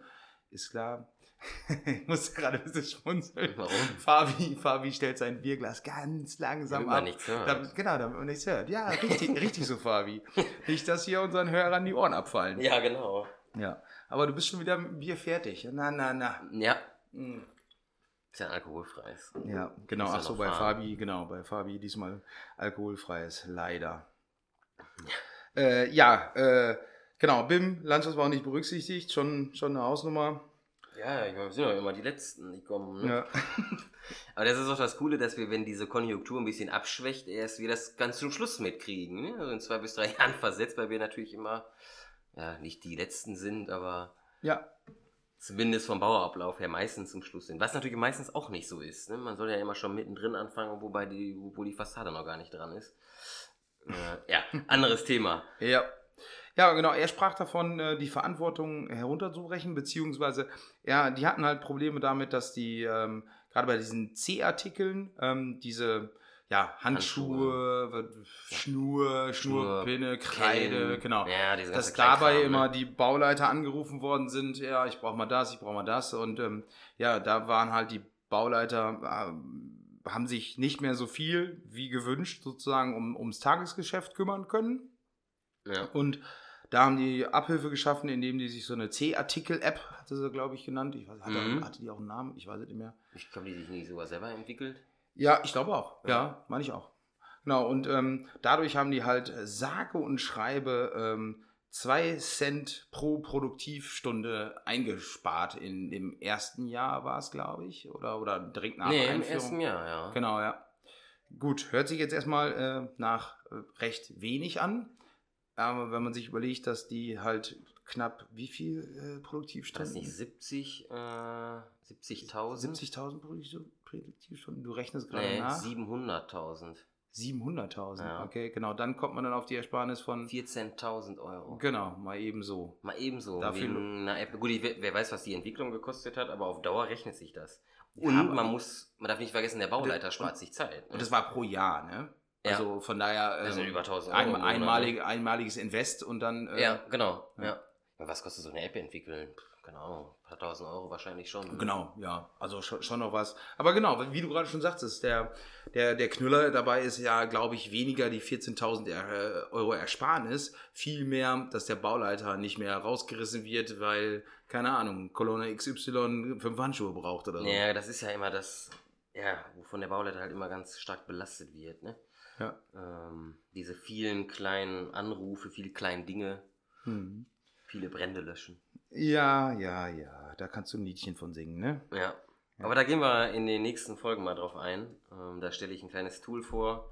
ist klar. *laughs* ich muss gerade ein bisschen schmunzeln. Warum? Fabi, Fabi stellt sein Bierglas ganz langsam Damit man ab. nichts hört. Damit, genau, damit man nichts hört. Ja, richtig, *laughs* richtig so, Fabi. Nicht, dass hier unseren Hörern die Ohren abfallen. Ja, genau. Ja. Aber du bist schon wieder mit dem Bier fertig. Na, na, na. Ja, Hm. Ist ja alkoholfreies. Ja, genau. Ja Ach so, bei fahren. Fabi, genau, bei Fabi diesmal alkoholfreies, leider. Äh, ja, äh, genau, BIM, Landschaft war auch nicht berücksichtigt, schon, schon eine Hausnummer. Ja, ich meine, wir sind ja immer die Letzten, die kommen. Ne? Ja. *laughs* Aber das ist auch das Coole, dass wir, wenn diese Konjunktur ein bisschen abschwächt, erst wir das ganz zum Schluss mitkriegen. Ne? Also in zwei bis drei *laughs* Jahren versetzt, weil wir natürlich immer, ja, nicht die Letzten sind, aber ja, zumindest vom Bauablauf her meistens zum Schluss sind. Was natürlich meistens auch nicht so ist. Ne? Man soll ja immer schon mittendrin anfangen, wobei die, wo die Fassade noch gar nicht dran ist. Äh, ja, *laughs* anderes Thema. Ja. Ja, genau. Er sprach davon, äh, die Verantwortung herunterzubrechen, beziehungsweise, ja, die hatten halt Probleme damit, dass die, ähm, gerade bei diesen C-Artikeln, ähm, diese, ja, Handschuhe, Schnur, Schnurpinne, Kreide, Pen, genau. Ja, dass dabei Kleinkram, immer ne? die Bauleiter angerufen worden sind, ja, ich brauche mal das, ich brauche mal das. Und ähm, ja, da waren halt die Bauleiter, äh, haben sich nicht mehr so viel wie gewünscht sozusagen um, ums Tagesgeschäft kümmern können. Ja. Und da haben die Abhilfe geschaffen, indem die sich so eine C-Artikel-App, hatte sie, glaube ich, genannt. Ich weiß, hatte, Mhm. hatte die auch einen Namen? Ich weiß es nicht mehr. Ich glaube, die sich nicht sogar selber entwickelt. Ja, ich glaube auch. Ja, Ja. meine ich auch. Genau, und ähm, dadurch haben die halt äh, sage und schreibe ähm, zwei Cent pro Produktivstunde eingespart. In dem ersten Jahr war es, glaube ich, oder, oder direkt nach nee, im Einführung. ersten Jahr, ja. Genau, ja. Gut, hört sich jetzt erstmal äh, nach äh, recht wenig an. Aber wenn man sich überlegt, dass die halt knapp wie viel äh, Produktivstunden? nicht 70, äh, 70.000? 70.000 Produktiv- Produktivstunden? Du rechnest gerade Nee, nach. 700.000. 700.000, Ja. okay, genau. Dann kommt man dann auf die Ersparnis von. 14.000 Euro. Genau, mal eben so. Mal ebenso. Dafür- wegen einer App. Gut, ich, wer weiß, was die Entwicklung gekostet hat, aber auf Dauer rechnet sich das. Ja, Und aber- man muss, man darf nicht vergessen, der Bauleiter spart sich Zeit. ne? Und das war pro Jahr, ne? Ja. Also von daher. Das sind ähm, über 1000 Euro. ein, Monat, einmalig, einmaliges Invest und dann. ne? äh, Ja, genau. ja. Ja. Ja, Was kostet so eine App entwickeln? Keine Ahnung, ein paar tausend Euro wahrscheinlich schon. Genau, ja, also schon, schon noch was. Aber genau, wie du gerade schon sagtest, der, der, der Knüller dabei ist ja, glaube ich, weniger die 14.000 Er- Euro Ersparnis, vielmehr, dass der Bauleiter nicht mehr rausgerissen wird, weil, keine Ahnung, Kolonne XY fünf Handschuhe braucht oder so. Ja, das ist ja immer das, ja, wovon der Bauleiter halt immer ganz stark belastet wird, ne? Ja. Ähm, diese vielen kleinen Anrufe, viele kleine Dinge, Hm. viele Brände löschen. Ja, ja, ja, da kannst du ein Liedchen von singen, ne? Ja. Aber da gehen wir in den nächsten Folgen mal drauf ein. Ähm, da stelle ich ein kleines Tool vor,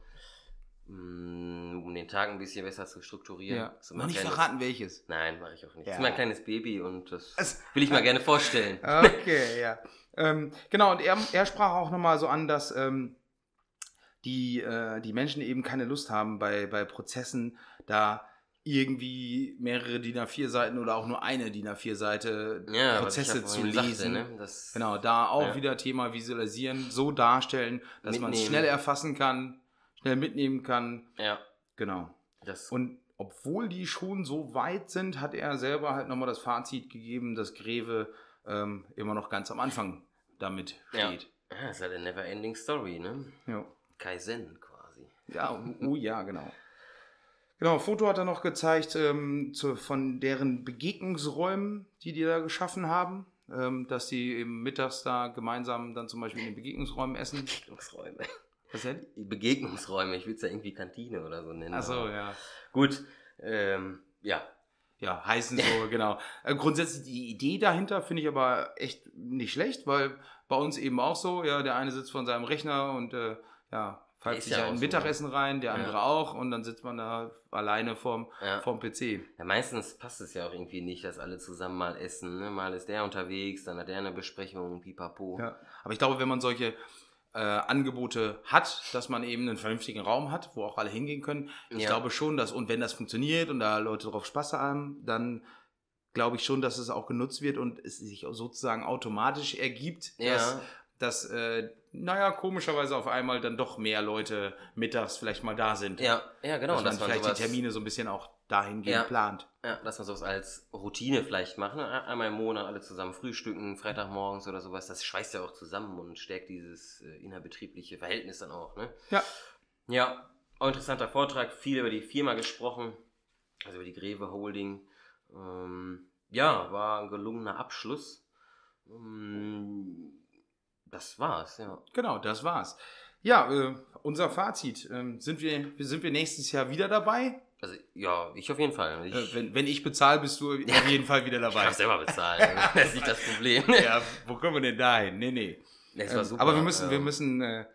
mh, um den Tag ein bisschen besser zu strukturieren. Ja. Das Noch nicht kleines- verraten, welches. Nein, mache ich auch nicht. Das Ja. ist mein kleines Baby und das Es- will ich mal gerne vorstellen. Okay, *laughs* ja. Ähm, genau, und er, er sprach auch nochmal so an, dass ähm, die, äh, die Menschen eben keine Lust haben, bei, bei Prozessen da irgendwie mehrere DIN A4-Seiten oder auch nur eine DIN A4-Seite Ja, Prozesse ja zu lesen. sagte, ne? Genau, da auch Ja. wieder Thema Visualisieren, so darstellen, dass man es schnell erfassen kann, schnell mitnehmen kann. Ja, Genau. das Und obwohl die schon so weit sind, hat er selber halt nochmal das Fazit gegeben, dass Greve ähm, immer noch ganz am Anfang damit Ja. steht. ja, ist halt eine never-ending Story, ne? Ja, Kaizen quasi. ja oh, oh ja, genau. Genau, Foto hat er noch gezeigt ähm, zu, von deren Begegnungsräumen, die die da geschaffen haben. Ähm, dass die eben mittags da gemeinsam dann zum Beispiel in den Begegnungsräumen essen. Begegnungsräume. Was denn? Begegnungsräume, ich will es ja irgendwie Kantine oder so nennen. Achso, aber- ja. Gut, ähm, ja. Ja, heißen so, *laughs* genau. Äh, grundsätzlich die Idee dahinter finde ich aber echt nicht schlecht, weil bei uns eben auch so, ja, der eine sitzt vor seinem Rechner und äh, ja, Ist sich ja ja ein so, Mittagessen rein, der Ja. andere auch und dann sitzt man da alleine vorm, ja. vorm PC. Ja, meistens passt es ja auch irgendwie nicht, dass alle zusammen mal essen. Ne? Mal ist der unterwegs, dann hat der eine Besprechung, pipapo. Ja. Aber ich glaube, wenn man solche äh, Angebote hat, dass man eben einen vernünftigen Raum hat, wo auch alle hingehen können, ich Ja. glaube schon, dass, und wenn das funktioniert und da Leute drauf Spaß haben, dann glaube ich schon, dass es auch genutzt wird und es sich sozusagen automatisch ergibt, Ja. dass, dass äh, naja, komischerweise auf einmal dann doch mehr Leute mittags vielleicht mal da sind. Ja, ja, genau. dass dass man vielleicht die Termine so ein bisschen auch dahingehend Ja. plant. Ja, dass man sowas als Routine vielleicht macht. Ne? Einmal im Monat alle zusammen frühstücken, Freitagmorgens oder sowas. Das schweißt ja auch zusammen und stärkt dieses äh, innerbetriebliche Verhältnis dann auch. Ne? Ja. Ja, auch interessanter Vortrag. Viel über die Firma gesprochen. Also über die Greve Holding. Ähm, ja, war ein gelungener Abschluss. Ähm, das war's, ja. Genau, das war's. Ja, äh, unser Fazit. Ähm, sind, wir, sind wir nächstes Jahr wieder dabei? Also, ja, ich auf jeden Fall. Ich, Äh, wenn, wenn ich bezahle, bist du *laughs* auf jeden Fall wieder ich dabei. darf selber bezahlen. *laughs* das ist nicht das Problem. *laughs* ja, wo kommen wir denn da hin? Nee, nee. Das war Ähm, super. Aber wir müssen, wir müssen äh,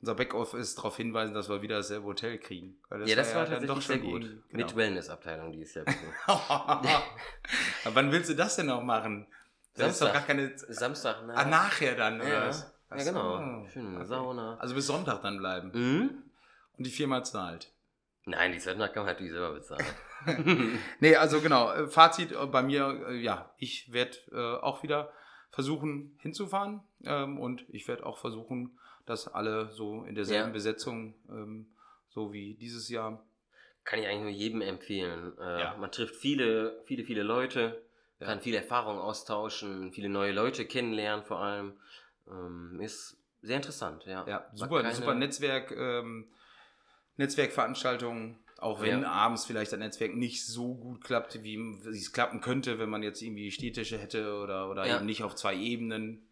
unser Backoffice darauf hinweisen, dass wir wieder dasselbe Hotel kriegen. Weil ja, das war dann tatsächlich sehr die- gut. Genau. Mit Wellness-Abteilung Jahr. bitte. Aber wann willst du das denn noch machen? Ist doch gar Samstag. keine. Samstag, ne? Ah, nachher dann, oder Ja, was? ja so. genau. Schön Okay. Sauna. Also bis Sonntag dann bleiben. Mhm. Und die Firma zahlt. Nein, die Söldner kann man natürlich selber bezahlen. *laughs* Nee, also genau, äh, Fazit äh, bei mir, äh, ja, ich werde äh, auch wieder versuchen hinzufahren ähm, und ich werde auch versuchen, dass alle so in derselben Ja. Besetzung, ähm, so wie dieses Jahr. kann ich eigentlich nur jedem empfehlen. Äh, Ja. Man trifft viele, viele, viele Leute, Ja. kann viele Erfahrungen austauschen, viele neue Leute kennenlernen vor allem. Ähm, ist sehr interessant, ja. Ja, super, keine- super Netzwerk, ähm, Netzwerkveranstaltungen, auch wenn Ja. abends vielleicht das Netzwerk nicht so gut klappt, wie wie es klappen könnte, wenn man jetzt irgendwie Städtische hätte oder, oder Ja. eben nicht auf zwei Ebenen.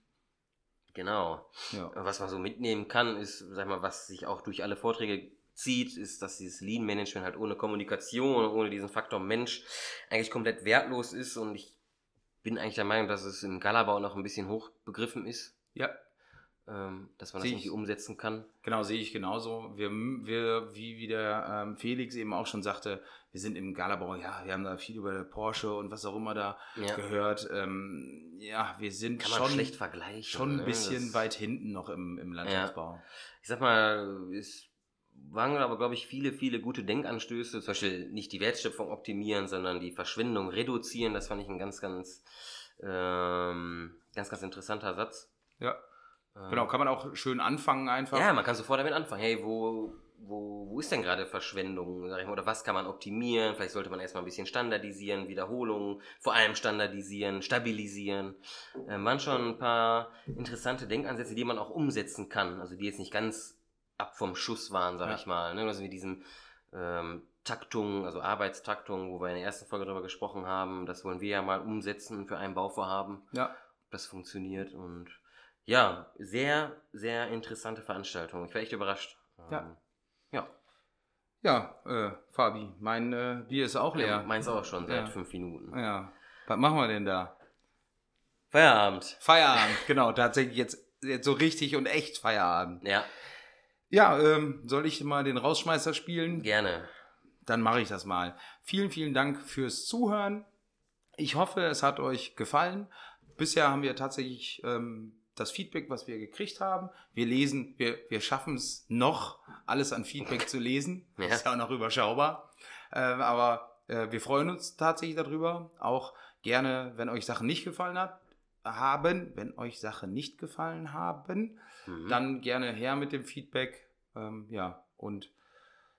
Genau. Ja. Was man so mitnehmen kann, ist, sag mal, was sich auch durch alle Vorträge zieht, ist, dass dieses Lean-Management halt ohne Kommunikation, ohne diesen Faktor Mensch eigentlich komplett wertlos ist und ich bin eigentlich der Meinung, dass es im Galabau noch ein bisschen hoch begriffen ist, ja, ähm, dass man das Sehe ich. irgendwie umsetzen kann. Genau, sehe ich genauso. Wir, wir wie, wie der ähm, Felix eben auch schon sagte, wir sind im Galabau, ja, wir haben da viel über Porsche und was auch immer da Ja. gehört. Ähm, ja, wir sind schon, schlecht vergleichen. schon ein ne? bisschen Das- weit hinten noch im, im Landschaftsbau. ich sag mal, es waren aber, glaube ich, viele, viele gute Denkanstöße. Zum Beispiel nicht die Wertschöpfung optimieren, sondern die Verschwendung reduzieren. Das fand ich ein ganz, ganz, ähm, ganz, ganz interessanter Satz. Ja, Ähm, genau, kann man auch schön anfangen einfach. Ja, man kann sofort damit anfangen. Hey, wo, wo, wo ist denn gerade Verschwendung? Sag ich mal, oder was kann man optimieren? Vielleicht sollte man erstmal ein bisschen standardisieren, Wiederholungen, vor allem standardisieren, stabilisieren. Ähm, waren schon ein paar interessante Denkansätze, die man auch umsetzen kann. Also die jetzt nicht ganz ab vom Schuss waren, sag Ja. ich mal. Ne? Also mit diesen ähm, Taktungen, also Arbeitstaktungen, wo wir in der ersten Folge darüber gesprochen haben, das wollen wir ja mal umsetzen für ein Bauvorhaben ja. das funktioniert und ja, sehr, sehr interessante Veranstaltung. Ich war echt überrascht. Ja. Ähm, ja. Ja, äh, Fabi, mein äh, Bier ist auch ja. leer. Meins auch schon seit Ja. fünf Minuten. Ja. Was machen wir denn da? Feierabend. Feierabend, *laughs* genau, tatsächlich jetzt, jetzt so richtig und echt Feierabend. Ja, Ja, ähm, soll ich mal den Rausschmeißer spielen? gerne. Dann mache ich das mal. Vielen, vielen Dank fürs Zuhören. Ich hoffe, es hat euch gefallen. Bisher haben wir tatsächlich ähm, das Feedback, was wir gekriegt haben. Wir lesen, wir, wir schaffen es noch, alles an Feedback zu lesen. *laughs* Ja. Ist ja auch noch überschaubar. Äh, aber äh, wir freuen uns tatsächlich darüber. Auch gerne, wenn euch Sachen nicht gefallen hat, haben, wenn euch Sachen nicht gefallen haben, Mhm. dann gerne her mit dem Feedback. Ähm, ja, und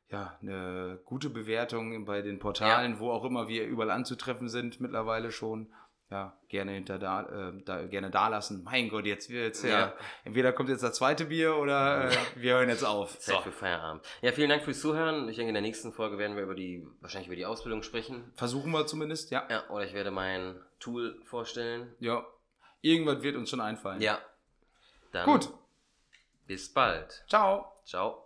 ja, eine gute Bewertung bei den Portalen, wo auch immer wir überall anzutreffen sind, mittlerweile schon. Ja, gerne hinter da, äh, da gerne da lassen. Mein Gott, jetzt wird's ja. Ja. Entweder kommt jetzt das zweite Bier oder äh, *laughs* wir hören jetzt auf. Zeit für Feierabend. Ja, vielen Dank fürs Zuhören. Ich denke, in der nächsten Folge werden wir über die, wahrscheinlich über die Ausbildung sprechen. Versuchen wir zumindest, ja. Ja, oder ich werde mein Tool vorstellen. Ja. Irgendwas wird uns schon einfallen. Ja. Dann Gut. bis bald. Ciao. Ciao.